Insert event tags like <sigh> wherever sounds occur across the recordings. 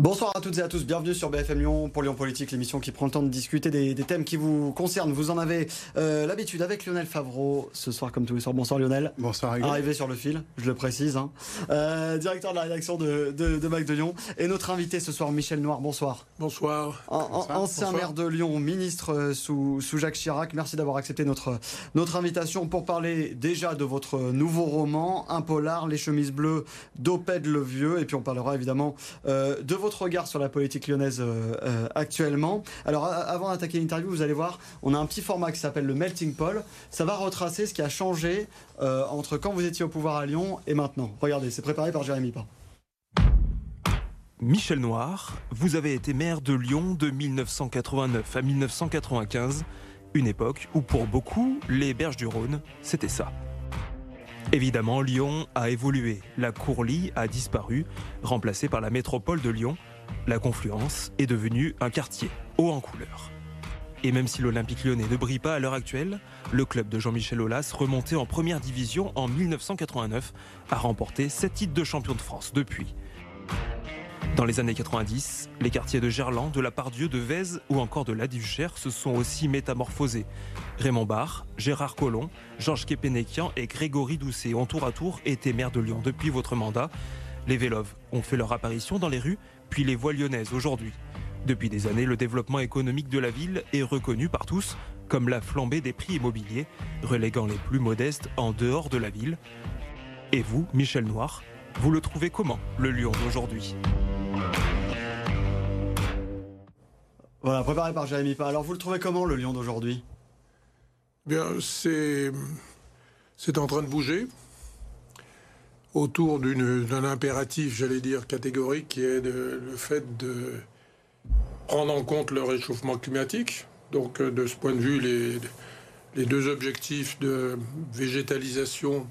Bonsoir à toutes et à tous, bienvenue sur BFM Lyon pour Lyon Politique, l'émission qui prend le temps de discuter des, thèmes qui vous concernent. Vous en avez euh, l'habitude avec Lionel Favreau ce soir comme tous les soirs. Bonsoir Lionel. Bonsoir Arrivé sur le fil, je le précise. Hein. Euh, directeur de la rédaction de, de, de, Mac de Lyon. Et notre invité ce soir, Michel Noir. Bonsoir. Bonsoir. ancien maire de Lyon, ministre euh, sous, sous Jacques Chirac. Merci d'avoir accepté notre, notre invitation pour parler déjà de votre nouveau roman, Un polar, Les chemises bleues d'Opède le Vieux. Et puis on parlera évidemment de votre regard sur la politique lyonnaise euh, euh, actuellement. Alors avant d'attaquer l'interview, vous allez voir, on a un petit format qui s'appelle le Melting Poll. Ça va retracer ce qui a changé euh, entre quand vous étiez au pouvoir à Lyon et maintenant. Regardez, c'est préparé par Jérémy Pain. Michel Noir, vous avez été maire de Lyon de 1989 à 1995, une époque où pour beaucoup, les berges du Rhône, c'était ça. Évidemment, Lyon a évolué. La Courlie a disparu, remplacée par la métropole de Lyon. La Confluence est devenue un quartier haut en couleur. Et même si l'Olympique lyonnais ne brille pas à l'heure actuelle, le club de Jean-Michel Aulas, remonté en première division en 1989, a remporté 7 titres de champion de France depuis. Dans les années 90, les quartiers de Gerland, de la Pardieu, de Vèze ou encore de La Duchère se sont aussi métamorphosés. Raymond Barre, Gérard Collomb, Georges Kepenekian et Grégory Doucet ont tour à tour été maires de Lyon depuis votre mandat. Les Véloves ont fait leur apparition dans les rues, puis les voies lyonnaises aujourd'hui. Depuis des années, le développement économique de la ville est reconnu par tous, comme la flambée des prix immobiliers, reléguant les plus modestes en dehors de la ville. Et vous, Michel Noir, vous le trouvez comment, le Lyon d'aujourd'hui? Voilà, préparé par Jérémy Pa. Alors, vous le trouvez comment, le Lyon d'aujourd'hui? Bien, c'est. En train de bouger autour d'un impératif, j'allais dire, catégorique, qui est le fait de prendre en compte le réchauffement climatique. Donc, euh, de ce point de vue, les deux objectifs de végétalisation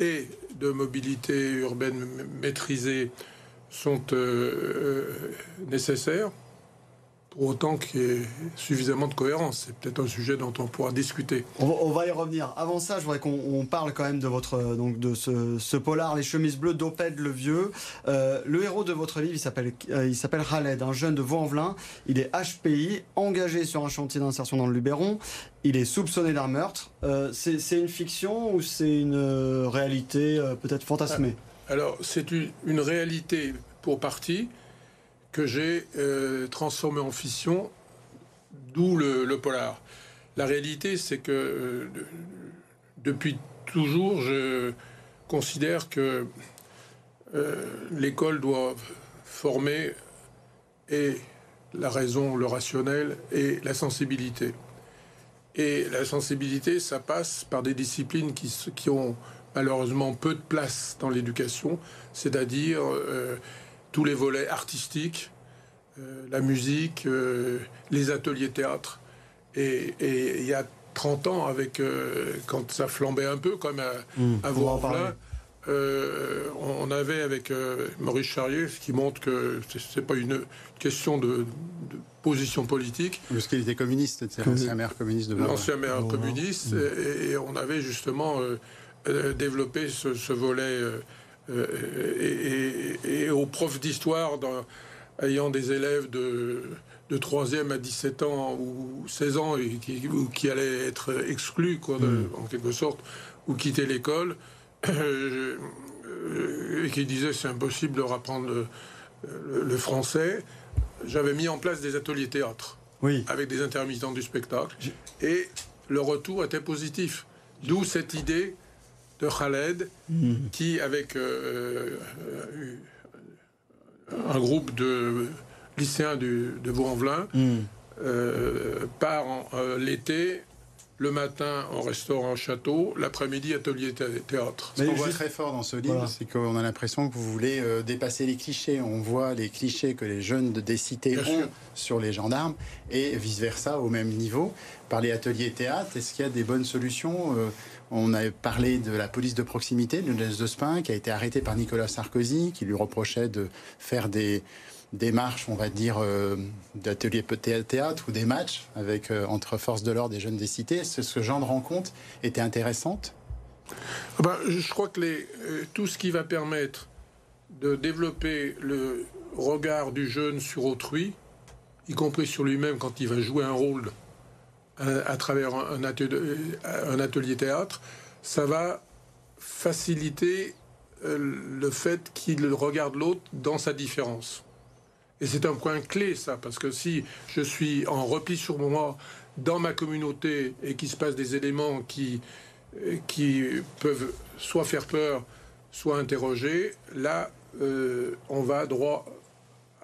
et de mobilité urbaine maîtrisée sont euh, euh, nécessaires pour autant qu'il y ait suffisamment de cohérence. C'est peut-être un sujet dont on pourra discuter. On va, y revenir. Avant ça, je voudrais qu'on parle quand même de votre donc de ce, polar, les chemises bleues d'Oped le Vieux. Euh, le héros de votre livre, il s'appelle euh, il un jeune de Vaux-en-Velin. Il est HPI, engagé sur un chantier d'insertion dans le Luberon. Il est soupçonné d'un meurtre. Euh, c'est une fiction ou c'est une réalité peut-être fantasmée? Alors, c'est une, réalité pour partie que j'ai euh, transformé en fiction, d'où le, polar. La réalité, c'est que euh, depuis toujours, je considère que euh, l'école doit former et la raison, le rationnel et la sensibilité. Et la sensibilité, ça passe par des disciplines qui ont malheureusement peu de place dans l'éducation, c'est-à-dire tous les volets artistiques, euh, la musique, euh, les ateliers théâtre. Et, il y a 30 ans, avec, euh, quand ça flambait un peu, comme à, mmh, à on avait avec Maurice Charrier, ce qui montre que c'est pas une question de, position politique. Parce qu'il était communiste, c'est l'ancien maire communiste de L'ancien maire communiste, mmh. et, on avait justement développé ce, volet euh, et, aux profs d'histoire ayant des élèves de, de 3e à 17 ans ou 16 ans et qui, qui allaient être exclus, quoi, hmm. en quelque sorte, ou quitter l'école, <coughs> euh, et qui disaient c'est impossible de apprendre le, français, j'avais mis en place des ateliers théâtre oui. avec des intermittents du spectacle, et le retour était positif. D'où cette idée de Khaled, mhm. qui, avec euh, euh, un groupe de lycéens de Vaux-en-Velin, mhm. euh, part l'été le matin en restaurant château, l'après-midi atelier théâtre. Ce qu'on voit très fort dans ce livre, c'est qu'on a l'impression que vous voulez dépasser les clichés. On voit les clichés que les jeunes des cités ont sur les gendarmes et vice-versa au même niveau. Par les ateliers théâtre, est-ce qu'il y a des bonnes solutions on a parlé de la police de proximité, de de Spin, qui a été arrêté par Nicolas Sarkozy, qui lui reprochait de faire des démarches, on va dire, euh, d'ateliers théâtre ou des matchs avec, euh, entre forces de l'ordre et jeunes des cités. Ce, ce genre de rencontre était intéressante? Ben, Je crois que euh, tout ce qui va permettre de développer le regard du jeune sur autrui, y compris sur lui-même quand il va jouer un rôle à, travers un atelier, un atelier théâtre, ça va faciliter euh, le fait qu'il regarde l'autre dans sa différence. Et c'est un point clé, ça, parce que si je suis en repli sur moi dans ma communauté et qu'il se passe des éléments qui, euh, qui peuvent soit faire peur, soit interroger, là, euh, on va droit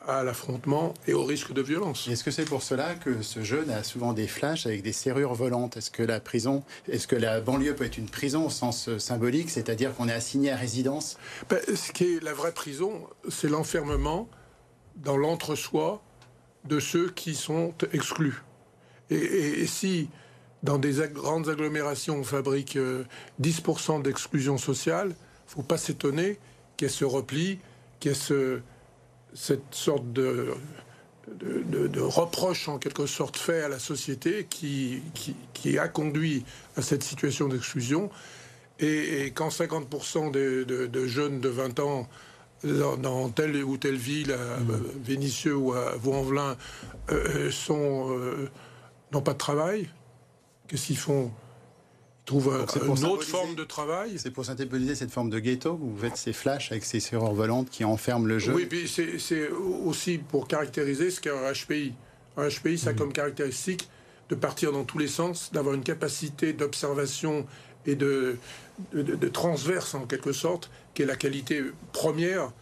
à l'affrontement et au risque de violence. Est-ce que c'est pour cela que ce jeune a souvent des flashs avec des serrures volantes? Est-ce que la prison, est-ce que la banlieue peut être une prison au sens symbolique, c'est-à-dire qu'on est assigné à résidence? Ben, Ce qui est la vraie prison, c'est l'enfermement dans l'entre-soi de ceux qui sont exclus. Et, si dans des grandes agglomérations on fabrique 10% euh, d'exclusion sociale, il ne faut pas s'étonner qu'il y ait ce repli, cette sorte de, de, reproche en quelque sorte fait à la société qui, qui, a conduit à cette situation d'exclusion. Et, quand 50% de, jeunes de 20 ans dans, telle ou telle ville, à mmh. Vénissieux ou à Vaux-en-Velin, euh, sont euh, n'ont pas de travail, qu'est-ce qu'ils font? Trouve une autre forme de travail. C'est pour symboliser cette forme de ghetto où vous faites ces flashs avec ces serrures volantes qui enferment le jeu. Oui, puis c'est aussi pour caractériser ce qu'est un HPI. Un HPI, ça a mmh. comme caractéristique de partir dans tous les sens, d'avoir une capacité d'observation et de, de, transverse en quelque sorte, qui est la qualité première,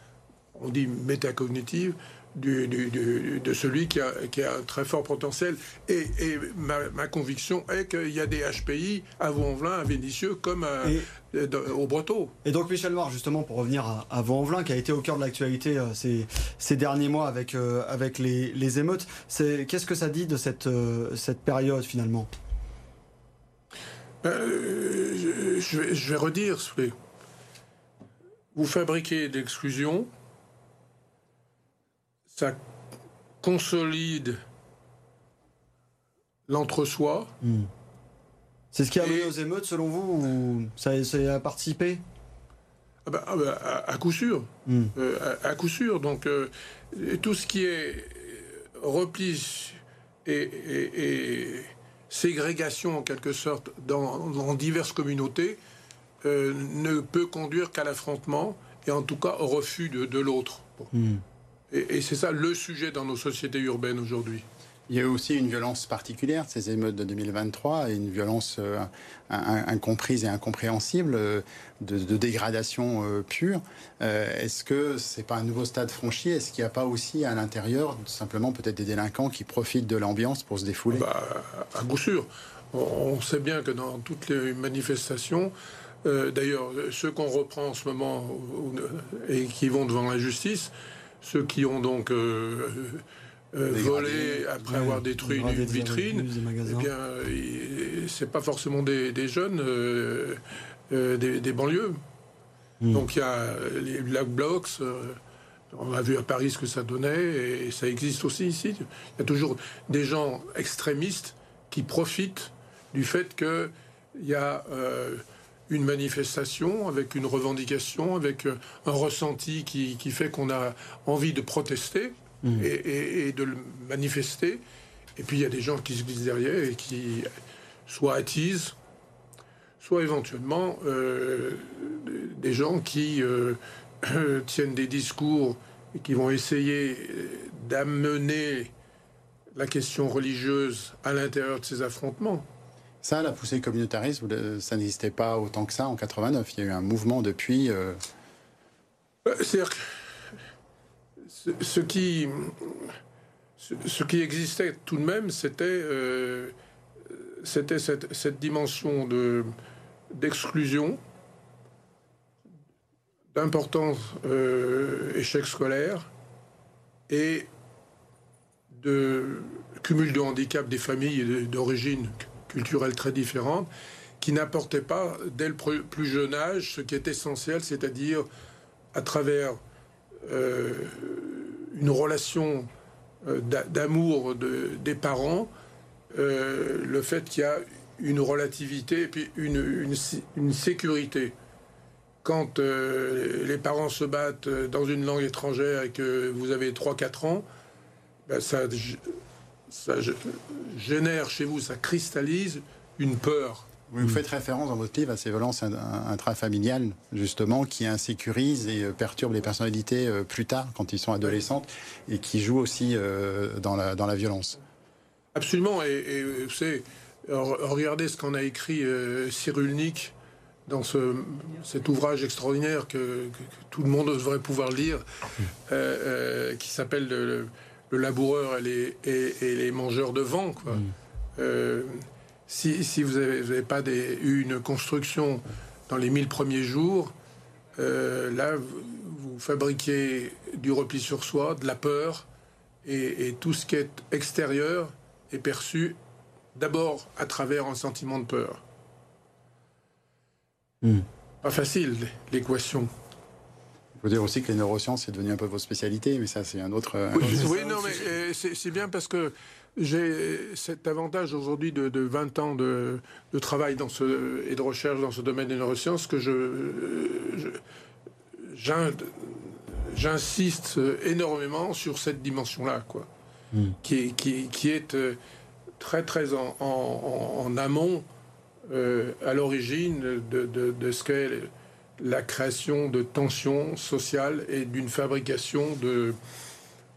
on dit métacognitive, de celui qui a, un très fort potentiel. Et, ma, conviction est qu'il y a des HPI à Vaux-en-Velin, à Vénitieux, comme au Breteau. Et donc Michel Noir, justement, pour revenir à, à Vaux-en-Velin, qui a été au cœur de l'actualité euh, ces, derniers mois avec, euh, avec les, émeutes, qu'est-ce que ça dit de cette, euh, cette période finalement? Ben, je, vais, je, vais, redire, vous fabriquez l'exclusion, ça consolide l'entre-soi. Hmm. C'est ce qui a mené aux émeutes, selon vous, ou ça, a participé? Ah bah, ah bah, à, coup sûr. Hmm. Euh, à, coup sûr. Donc, euh, tout ce qui est repli et, ségrégation, en quelque sorte, dans, diverses communautés, euh, ne peut conduire qu'à l'affrontement et en tout cas au refus de, l'autre. Hmm. Et, c'est ça le sujet dans nos sociétés urbaines aujourd'hui. Il y a aussi une violence particulière de ces émeutes de 2023, et une violence euh, incomprise et incompréhensible euh, de, dégradation euh, pure. Est-ce que c'est pas un nouveau stade franchi? Est-ce qu'il n'y a pas aussi à l'intérieur simplement peut-être des délinquants qui profitent de l'ambiance pour se défouler? Bah, À coup sûr. On sait bien que dans toutes les manifestations, d'ailleurs, ceux qu'on reprend en ce moment et qui vont devant la justice, ceux qui ont donc euh, euh, volé après avoir détruit une vitrine, eh bien, c'est pas forcément des, jeunes euh, des, banlieues. Hmm. Donc il y a les Black Blocs. on a vu à Paris ce que ça donnait et ça existe aussi ici. Il y a toujours des gens extrémistes qui profitent du fait qu'il y a une manifestation, avec une revendication, avec euh, un ressenti qui, fait qu'on a envie de protester mmh. et, de le manifester. Et puis il y a des gens qui se glissent derrière et qui soit attisent, soit éventuellement euh, des gens qui euh, <coughs> tiennent des discours et qui vont essayer d'amener la question religieuse à l'intérieur de ces affrontements. Ça, la poussée communautariste, ça n'existait pas autant que ça en 89. Il y a eu un mouvement depuis. Euh, euh, c'est-à-dire que ce, qui, ce, qui existait tout de même, c'était euh, c'était cette, dimension de d'exclusion, d'importance échec scolaire et de cumul de handicap des familles d'origine culturelles très différentes, qui n'apportaient pas dès le plus jeune âge ce qui est essentiel, c'est-à-dire à travers euh, une relation euh, d'amour des parents, euh, le fait qu'il y a une relativité et puis une, sécurité. quand les parents se battent dans une langue étrangère et que vous avez 3-4 ans, ben, ça, ça génère chez vous, ça cristallise une peur. Vous faites référence dans votre livre à ces violences intrafamiliales, justement, qui insécurisent et euh, perturbent les personnalités euh, plus tard, quand ils sont adolescentes, et qui jouent aussi euh, dans la, dans la violence. Absolument. Et, vous savez, regardez ce qu'en a écrit Cyrulnik dans ce, cet ouvrage extraordinaire que, tout le monde devrait pouvoir lire, qui s'appelle le, laboureur et les, et, les, mangeurs de vent. Quoi. Mm si, vous n'avez pas eu une construction dans les 1000 premiers jours, euh, là, vous, fabriquez du repli sur soi, de la peur, et, tout ce qui est extérieur est perçu d'abord à travers un sentiment de peur. Hmm. Pas facile, l'équation. Faut dire aussi que les neurosciences, c'est devenu un peu votre spécialité, mais ça, c'est un autre. oui, non, mais euh, c'est bien parce que j'ai cet avantage aujourd'hui de, 20 ans de, travail dans ce, et de recherche dans ce domaine des neurosciences que je, j'insiste énormément sur cette dimension-là, quoi, hmm. qui, qui, qui, est euh, très très en, en, amont euh, à l'origine de, de, ce qu'est la création de tensions sociales et d'une fabrication de,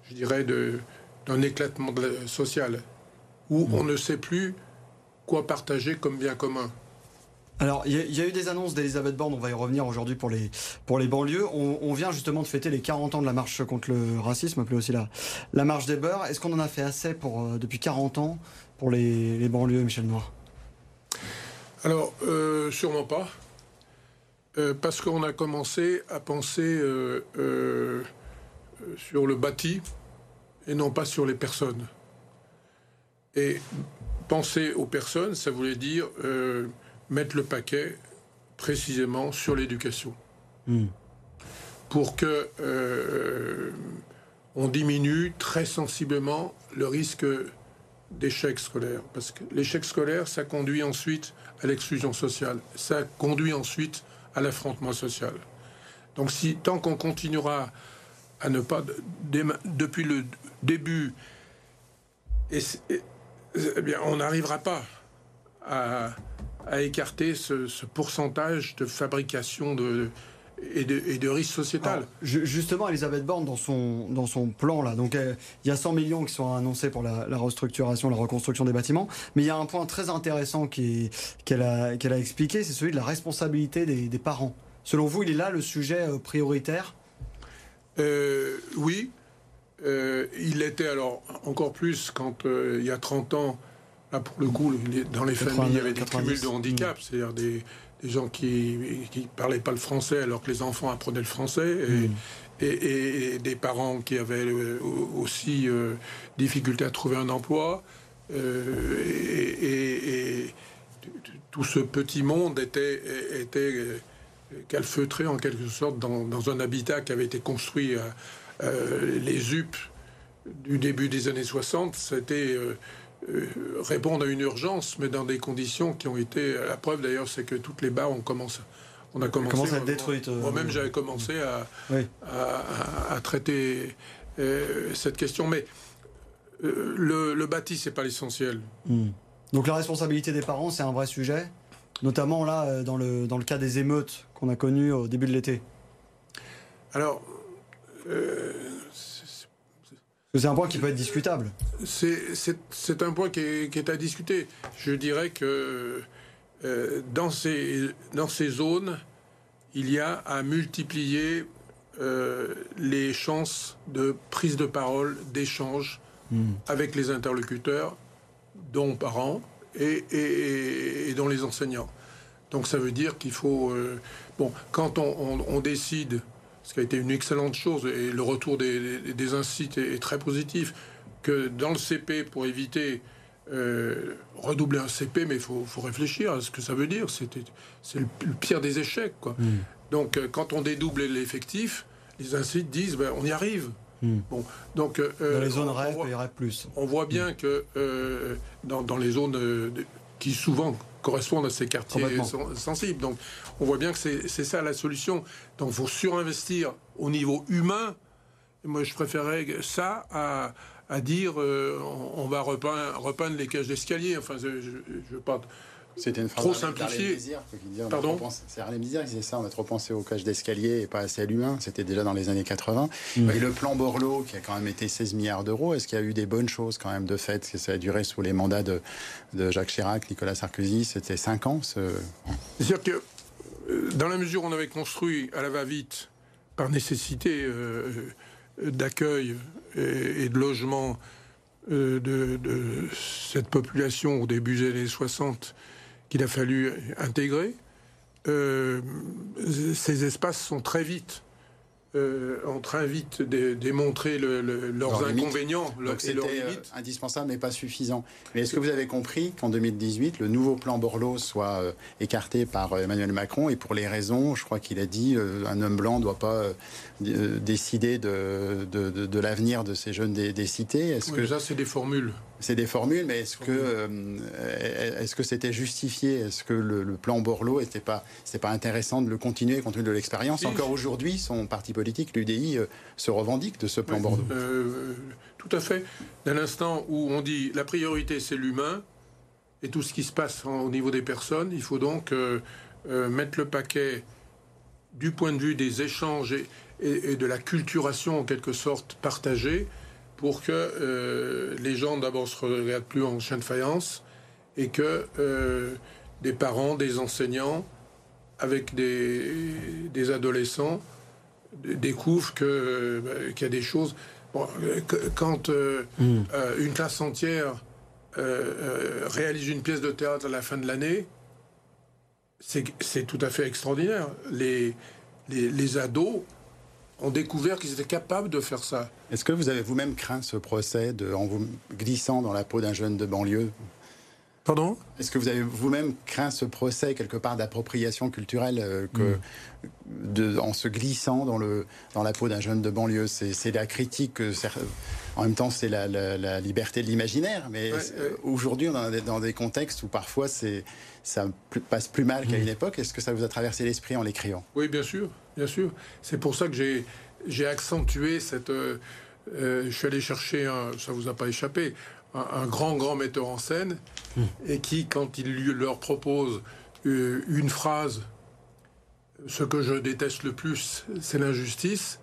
je dirais, d'un éclatement social, où on ne sait plus quoi partager comme bien commun. Alors, il y, a eu des annonces d'Elisabeth Borne, on va y revenir aujourd'hui pour les, pour les banlieues. On, vient justement de fêter les 40 ans de la marche contre le racisme, appelée aussi la, la marche des beurs. Est-ce qu'on en a fait assez pour, euh, depuis 40 ans pour les, banlieues, Michel Noir? Alors, euh, sûrement pas. Euh, parce qu'on a commencé à penser sur le bâti, et non pas sur les personnes. Et penser aux personnes, ça voulait dire euh, mettre le paquet précisément sur l'éducation. Hmm. Pour que euh, on diminue très sensiblement le risque d'échec scolaire. Parce que l'échec scolaire, ça conduit ensuite à l'exclusion sociale. Ça conduit ensuite à l'affrontement social. Donc si tant qu'on continuera à ne pas, depuis le début, et, eh bien, on n'arrivera pas à, écarter ce, pourcentage de fabrication de, et de, et de risque sociétal. justement, Elisabeth Borne, dans son, dans son plan, là, donc il y a 100 millions qui sont annoncés pour la, restructuration, la reconstruction des bâtiments, mais il y a un point très intéressant qu'elle a, qu'elle a expliqué, c'est celui de la responsabilité des, des, parents. Selon vous, il est là le sujet euh, prioritaire? Euh, Oui, euh, il était alors encore plus quand euh, il y a 30 ans, là pour le coup, dans les familles, il y avait des cumuls de handicap, c'est-à-dire des, gens qui ne parlaient pas le français alors que les enfants apprenaient le français. Et, mm. des parents qui avaient euh, aussi difficulté à trouver un emploi. et, tout ce petit monde était, était calfeutré en quelque sorte dans, dans, un habitat qui avait été construit euh, les UP du début des années 60, c'était euh, euh, répondre à une urgence, mais dans des conditions qui ont été. La preuve d'ailleurs, c'est que toutes les barres ont commencé. On a commencé, à être détruites. Moi-même, j'avais commencé à, à, traiter cette question. Mais le, le, bâti, c'est pas l'essentiel. Hmm. Donc la responsabilité des parents, c'est un vrai sujet, notamment là dans le, dans le cas des émeutes qu'on a connues au début de l'été. Alors, c'est un point qui peut être discutable. C'est un point qui est, à discuter. Je dirais que euh, dans, ces, dans ces zones, il y a à multiplier euh, les chances de prise de parole, d'échange hmm. avec les interlocuteurs, dont parents et, et, dont les enseignants. Donc ça veut dire qu'il faut... Euh, bon, quand on décide ce qui a été une excellente chose, et le retour des, des incits est, très positif, que dans le CP, pour éviter euh, redoubler un CP, mais il faut, réfléchir à ce que ça veut dire. C'est le, pire des échecs. Quoi. Hmm. Donc, euh, quand on dédouble l'effectif, les incits disent ben, on y arrive. Hmm. Bon, donc, euh, dans les zones rêves, il y aurait plus. On voit bien hmm. que dans, dans, les zones qui souvent correspondent à ces quartiers sensibles. Donc, on voit bien que c'est ça la solution. Donc, il faut surinvestir au niveau humain. Moi, je préférais ça à, à dire euh, on, va repeindre, repeindre, les cages d'escalier. Enfin, je ne veux pas c'était une phrase trop simplifiée. Pardon C'est Harlem Mézières qui disait ça, on a trop pensé aux cages d'escalier et pas assez à l'humain. C'était déjà dans les années 80. Et le plan Borloo, qui a quand même été 16 milliards d'euros, est-ce qu'il y a eu des bonnes choses quand même de fait? Que Ça a duré sous les mandats de, Jacques Chirac, Nicolas Sarkozy, c'était 5 ans C'est-à-dire que euh, dans la mesure où on avait construit à la va-vite, par nécessité euh, d'accueil et, de logement euh, de, de, cette population au début des années 60, qu'il a fallu intégrer, euh, ces espaces sont très vite euh, en train vite de démontrer leurs inconvénients et leurs euh, indispensable mais pas suffisant. Mais est-ce que vous avez compris qu'en 2018, le nouveau plan Borloo soit euh, écarté par Emmanuel Macron et pour les raisons, je crois qu'il a dit, un homme blanc ne doit pas décider de, de, l'avenir de ces jeunes des, cités. Est-ce que ça, c'est des formules c'est des formules, mais est-ce que est-ce que c'était justifié? Est-ce que le, plan Borloo était pas pas intéressant de le continuer compte tenu de l'expérience? Encore aujourd'hui, son parti politique l'UDI euh, se revendique de ce plan Bordeaux. Euh, tout à fait. Dès l'instant où on dit la priorité c'est l'humain et tout ce qui se passe au niveau des personnes, il faut donc euh, mettre le paquet du point de vue des échanges et, de la culturation en quelque sorte partagée pour que les gens d'abord se regardent plus en chien de faïence et que des parents, des enseignants, avec des adolescents, découvre que euh, qu'il y a des choses. quand euh, euh, une classe entière réalise une pièce de théâtre à la fin de l'année, c'est tout à fait extraordinaire. Les, les, les ados ont découvert qu'ils étaient capables de faire ça. Est-ce que vous avez vous-même craint ce procès en vous glissant dans la peau d'un jeune de banlieue? Pardon? Est-ce que vous avez vous-même craint ce procès quelque part d'appropriation culturelle euh, que, de, en se glissant dans, le, dans la peau d'un jeune de banlieue? C'est la critique, en même temps c'est la, la, liberté de l'imaginaire, mais aujourd'hui on est dans des contextes où parfois ça passe plus mal qu'à mm. une époque. Est-ce que ça vous a traversé l'esprit en l'écrivant? Oui, bien sûr, bien sûr. C'est pour ça que j'ai accentué cette... Euh, euh, je suis allé chercher, un, ça vous a pas échappé, un, grand, grand metteur en scène, hmm. et qui, quand il leur propose euh, une phrase, ce que je déteste le plus, c'est l'injustice,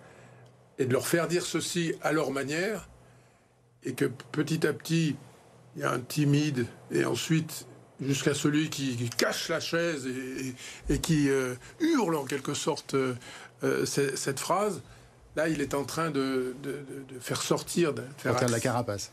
et de leur faire dire ceci à leur manière, et que petit à petit, il y a un timide, et ensuite jusqu'à celui qui, cache la chaise et, qui euh, hurle en quelque sorte euh, cette phrase, Là, il est en train de, faire sortir, de faire de la carapace.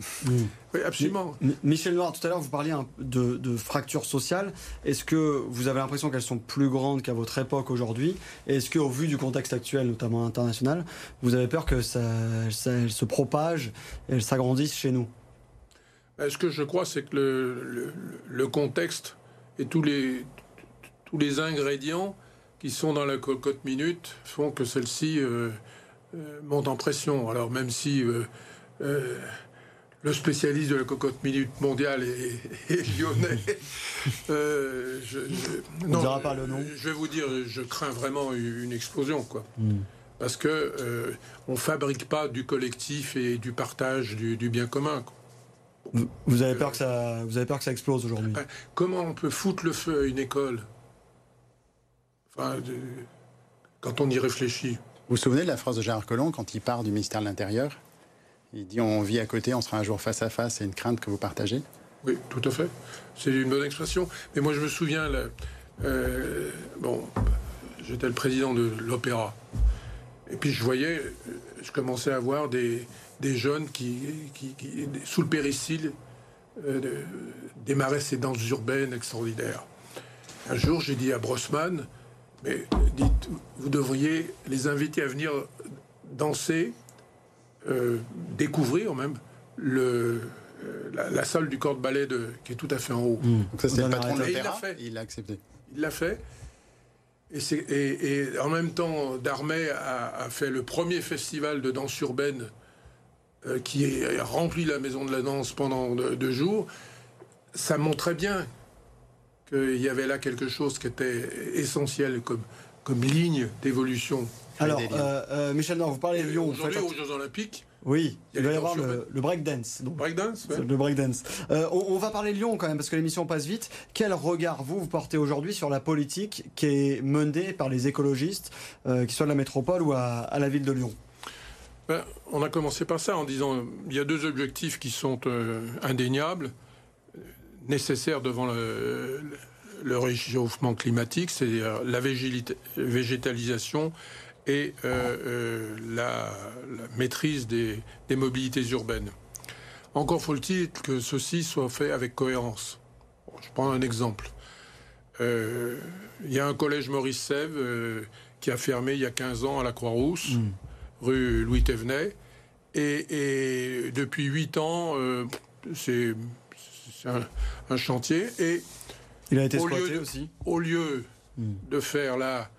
Oui, absolument. Michel Noir, tout à l'heure, vous parliez de, fractures sociales. Est-ce que vous avez l'impression qu'elles sont plus grandes qu'à votre époque aujourd'hui? Est-ce qu'au vu du contexte actuel, notamment international, vous avez peur que ça, se propage et s'agrandisse chez nous? Ce que je crois, c'est que le, contexte et tous les, tous les ingrédients qui sont dans la cocotte minute font que celle-ci... Euh, monte en pression. Alors même si euh, euh, le spécialiste de la cocotte minute mondiale est, <laughs> lyonnais, je, On dira pas le nom. Je vais vous dire, je crains vraiment une explosion, quoi. Hmm. Parce que on fabrique pas du collectif et du partage du, bien commun. Vous, avez peur que ça, vous avez peur que ça explose aujourd'hui? Comment on peut foutre le feu à une école? Enfin, quand on y réfléchit. Vous vous souvenez de la phrase de Gérard Collomb quand il part du ministère de l'Intérieur? Il dit On vit à côté, on sera un jour face à face, c'est une crainte que vous partagez? Oui, tout à fait. C'est une bonne expression. Mais moi, je me souviens, euh, bon, j'étais le président de l'Opéra. Et puis je voyais, je commençais à voir des, jeunes qui, sous le péricile, euh, démarraient ces danses urbaines extraordinaires. Un jour, j'ai dit à Brossman, mais dites, vous devriez les inviter à venir danser, euh, découvrir même le, euh, la, salle du corps de ballet de, qui est tout à fait en haut. Hmm. Ça, c'est le patron de l'opéra il l'a accepté. Il l'a fait. Et, et, et, en même temps, Darmet a, fait le premier festival de danse urbaine euh, qui a rempli la maison de la danse pendant deux jours. Ça montrait bien qu'il y avait là quelque chose qui était essentiel comme, comme ligne d'évolution. Alors, euh, Michel Nord, vous parlez de Lyon. Aujourd'hui, aux Jeux Olympiques, oui, il, va y avoir le, le breakdance. Breakdance Le breakdance. Euh, on, va parler Lyon quand même, parce que l'émission passe vite. Quel regard, vous, vous portez aujourd'hui sur la politique qui est menée par les écologistes, euh, qu'ils soient à la métropole ou à, la ville de Lyon? Ben, On a commencé par ça en disant il y a deux objectifs qui sont euh, indéniables, nécessaires devant le, le réchauffement climatique, c'est la végétalisation et euh, euh, la, maîtrise des, mobilités urbaines. Encore faut-il que ceci soit fait avec cohérence. je prends un exemple. Euh, il y a un collège Maurice Sèvres qui a fermé il y a 15 ans à la Croix-Rousse, mm. rue Louis Thévenet. Et, depuis 8 ans, c'est un, chantier. Et il a été aussi. Au lieu mm. de faire là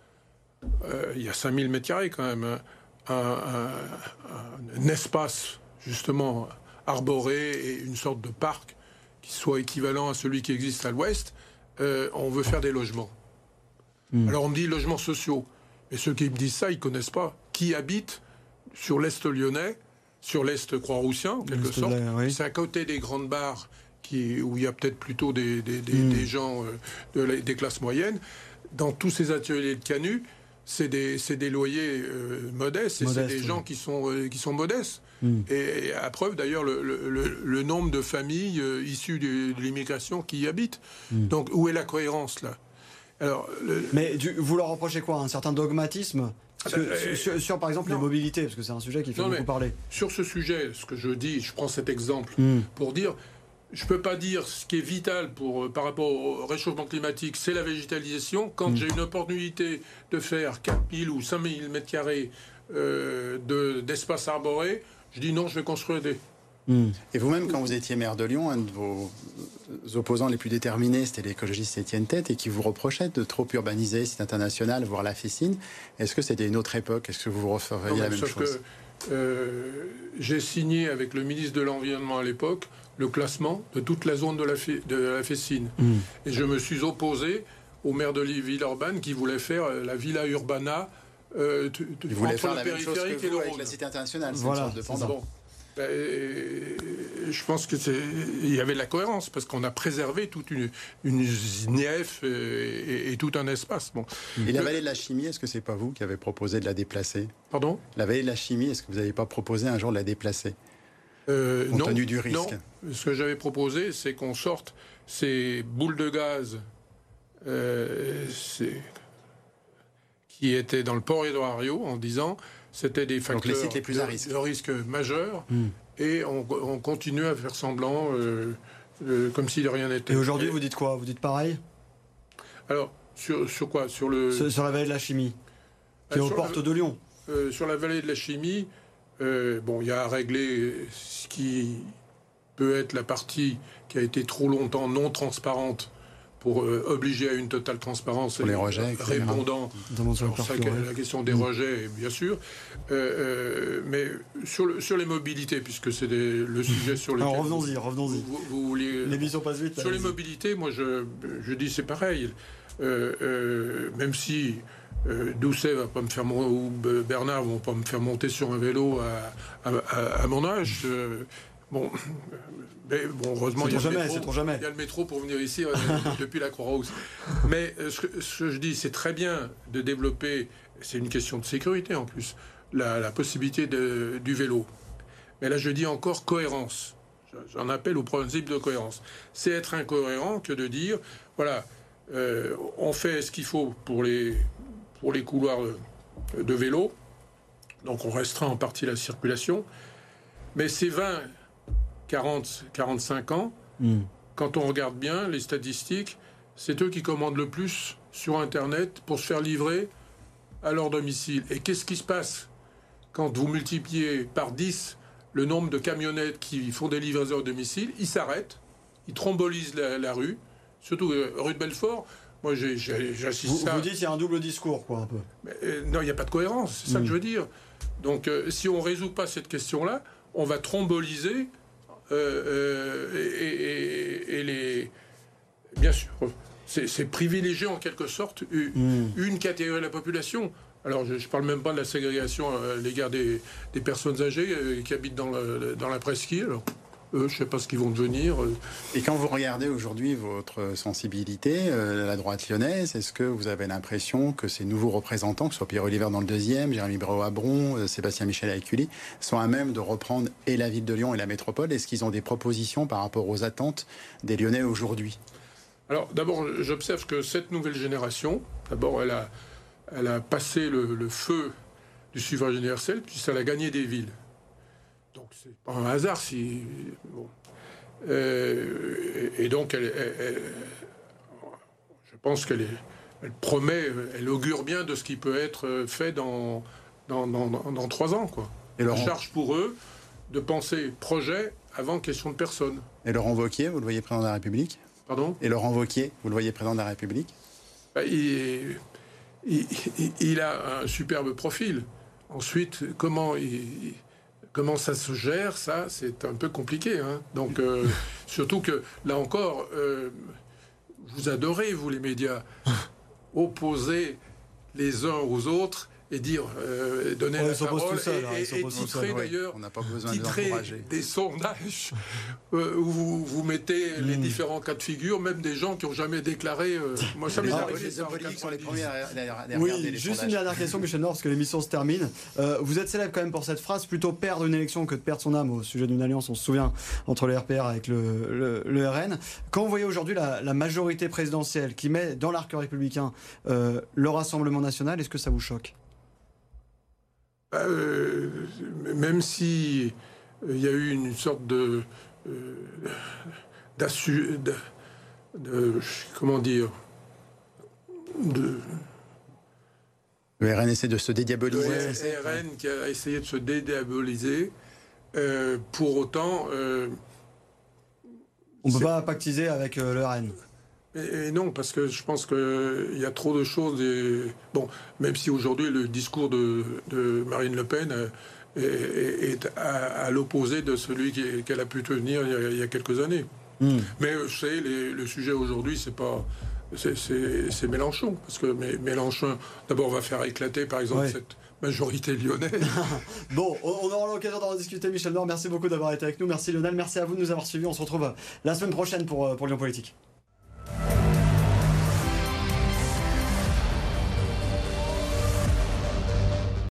euh, il y a 5000 mètres carrés quand même, hein. un, espace justement arboré et une sorte de parc qui soit équivalent à celui qui existe à l'ouest, euh, on veut faire des logements. Hmm. Alors on me dit logements sociaux. Et ceux qui me disent ça, ils connaissent pas. Qui habite sur l'Est lyonnais, sur l'Est croix-roussien, en quelque sorte. C'est à côté des grandes barres qui, où il y a peut-être plutôt des, hmm. gens euh, des classes moyennes. Dans tous ces ateliers de Canu, c'est des, loyers euh, modestes et c'est des gens qui sont, euh, qui sont modestes. Hmm. Et, à preuve d'ailleurs le, nombre de familles euh, issues de, l'immigration qui y habitent. Hmm. Donc où est la cohérence là? Alors, Mais vous leur reprochez quoi? Un certain dogmatisme? Ah ben, sur, par exemple les mobilités, parce que c'est un sujet qui fait beaucoup parler. Sur ce sujet, ce que je dis, je prends cet exemple pour dire je ne peux pas dire ce qui est vital pour, euh, par rapport au réchauffement climatique, c'est la végétalisation. Quand mm. j'ai une opportunité de faire 4000 ou 5000 mètres carrés euh, d'espace arboré, je dis non, je vais construire des. Mm. Et vous-même, quand vous étiez maire de Lyon, un de vos opposants les plus déterminés, c'était l'écologiste Étienne Tête, et qui vous reprochait de trop urbaniser site international, voire la Fessine. Est-ce que c'était une autre époque? Est-ce que vous referiez la même chose? Euh, J'ai signé avec le ministre de l'Environnement à l'époque le classement de toute la zone de la, de la Fessine. Hmm. Et je me suis opposé au maire de Villeurbanne qui voulait faire euh, la Villa Urbana euh, Il voulait faire la même chose que vous avec la cité internationale. Voilà. Je pense que il y avait de la cohérence parce qu'on a préservé toute une, une nief et, tout un espace. Bon. Et la vallée de la chimie, est-ce que c'est pas vous qui avez proposé de la déplacer? Pardon? La vallée de la chimie, est-ce que vous n'avez pas proposé un jour de la déplacer? Euh, non, du risque. Non. Ce que j'avais proposé, c'est qu'on sorte ces boules de gaz euh, qui étaient dans le port Eduardo en disant c'était des facteurs les les plus de, à risque. de risque majeur hmm. et on, continue à faire semblant euh, euh, comme si de rien n'était. Et aujourd'hui, vous dites quoi? Vous dites pareil? Alors, sur, sur, quoi? Sur le sur, la vallée de la chimie, qui est aux portes de Lyon. sur la vallée de la chimie, euh, bon, il y a à régler ce qui peut être la partie qui a été trop longtemps non transparente pour euh, obliger à une totale transparence pour les rejets, répondant. La question des rejets bien sûr. Euh, mais sur, sur les mobilités puisque c'est le sujet sur <laughs> lequel revenons-y revenons-y. vous, l'émission passe vite sur les mobilités moi je, je dis c'est pareil. Même si euh, Doucet va pas me faire ou Bernard vont pas me faire monter sur un vélo à, mon âge. Euh, bon, mais bon, heureusement, il y, a jamais, jamais. il y, a le métro pour venir ici euh, <laughs> depuis la Croix-Rousse. Mais ce que, je dis, c'est très bien de développer, c'est une question de sécurité en plus, la, possibilité de, du vélo. Mais là, je dis encore cohérence. J'en appelle au principe de cohérence. C'est être incohérent que de dire, voilà, on fait ce qu'il faut pour les pour les couloirs de vélo. Donc on restreint en partie la circulation. Mais ces 20, 40, 45 ans, hmm. quand on regarde bien les statistiques, c'est eux qui commandent le plus sur Internet pour se faire livrer à leur domicile. Et qu'est-ce qui se passe quand vous multipliez par 10 le nombre de camionnettes qui font des livraisons à domicile? Ils s'arrêtent, ils trombolisent la, rue, surtout euh, rue de Belfort. Moi, j'assiste vous, ça. Vous dites qu'il y a un double discours, quoi, un peu. Euh, non, il n'y a pas de cohérence, c'est ça que je veux dire. Donc, euh, si on ne résout pas cette question-là, on va tromboliser euh, et, les. Bien sûr, c'est privilégier en quelque sorte une, hmm. catégorie de la population. Alors, je ne parle même pas de la ségrégation à l'égard des, personnes âgées qui habitent dans, dans la presqu'île. Eux, je ne sais pas ce qu'ils vont devenir. Et quand vous regardez aujourd'hui votre sensibilité, euh, la droite lyonnaise, est-ce que vous avez l'impression que ces nouveaux représentants, que ce soit Pierre Oliver dans le deuxième, Jérémy Brau à Bron, euh, Sébastien Michel à Écully, sont à même de reprendre et la ville de Lyon et la métropole? Est-ce qu'ils ont des propositions par rapport aux attentes des Lyonnais aujourd'hui? Alors d'abord, j'observe que cette nouvelle génération, d'abord, elle a, elle a passé le, le feu du suffrage universel, puis ça a gagné des villes. Donc c'est pas un hasard si. Euh, et donc elle, je pense qu'elle elle promet, elle augure bien de ce qui peut être fait dans, dans, trois ans. Quoi. Et leur charge pour eux de penser projet avant question de personne. Et Laurent Wauquiez, vous le voyez président de la République? Pardon? Et Laurent Wauquiez, vous le voyez président de la République? Bah, il, il, a un superbe profil. Ensuite, comment il, Comment ça se gère, ça, c'est un peu compliqué. Hein. Donc, euh, <laughs> surtout que, là encore, euh, vous adorez, vous, les médias, <laughs> opposer les uns aux autres et dire, euh, donner la parole seul, et, hein, et, titrer d'ailleurs, on n'a pas besoin de des sondages euh, où vous, vous mettez les hmm. différents cas de figure, même des gens qui n'ont jamais déclaré. Euh, moi, ça m'est arrivé. sont les premiers Oui, juste une dernière question, Michel Nord, parce que l'émission se termine. Euh, vous êtes célèbre quand même pour cette phrase plutôt perdre une élection que de perdre son âme au sujet d'une alliance. On se souvient entre le RPR avec le, le, RN. Quand vous voyez aujourd'hui la, la, majorité présidentielle qui met dans l'arc républicain le Rassemblement national, est-ce que ça vous choque? Euh, même si euh, il y a eu une sorte de, euh, de, comment dire de le RN essaie de se dédiaboliser. Le RN qui a essayé de se dédiaboliser. pour autant, on ne peut pas pactiser avec le RN. Et, non, parce que je pense qu'il y a trop de choses. Bon, même si aujourd'hui le discours de, Marine Le Pen est, à, l'opposé de celui qu'elle a pu tenir il y a, quelques années. Hmm. Mais je sais, le sujet aujourd'hui, c'est pas. C'est Mélenchon, parce que Mélenchon, d'abord, va faire éclater, par exemple, cette majorité lyonnaise. <laughs> bon, on aura l'occasion d'en discuter, Michel Nord. Merci beaucoup d'avoir été avec nous. Merci Lionel, merci à vous de nous avoir suivis. On se retrouve la semaine prochaine pour, pour Lyon Politique.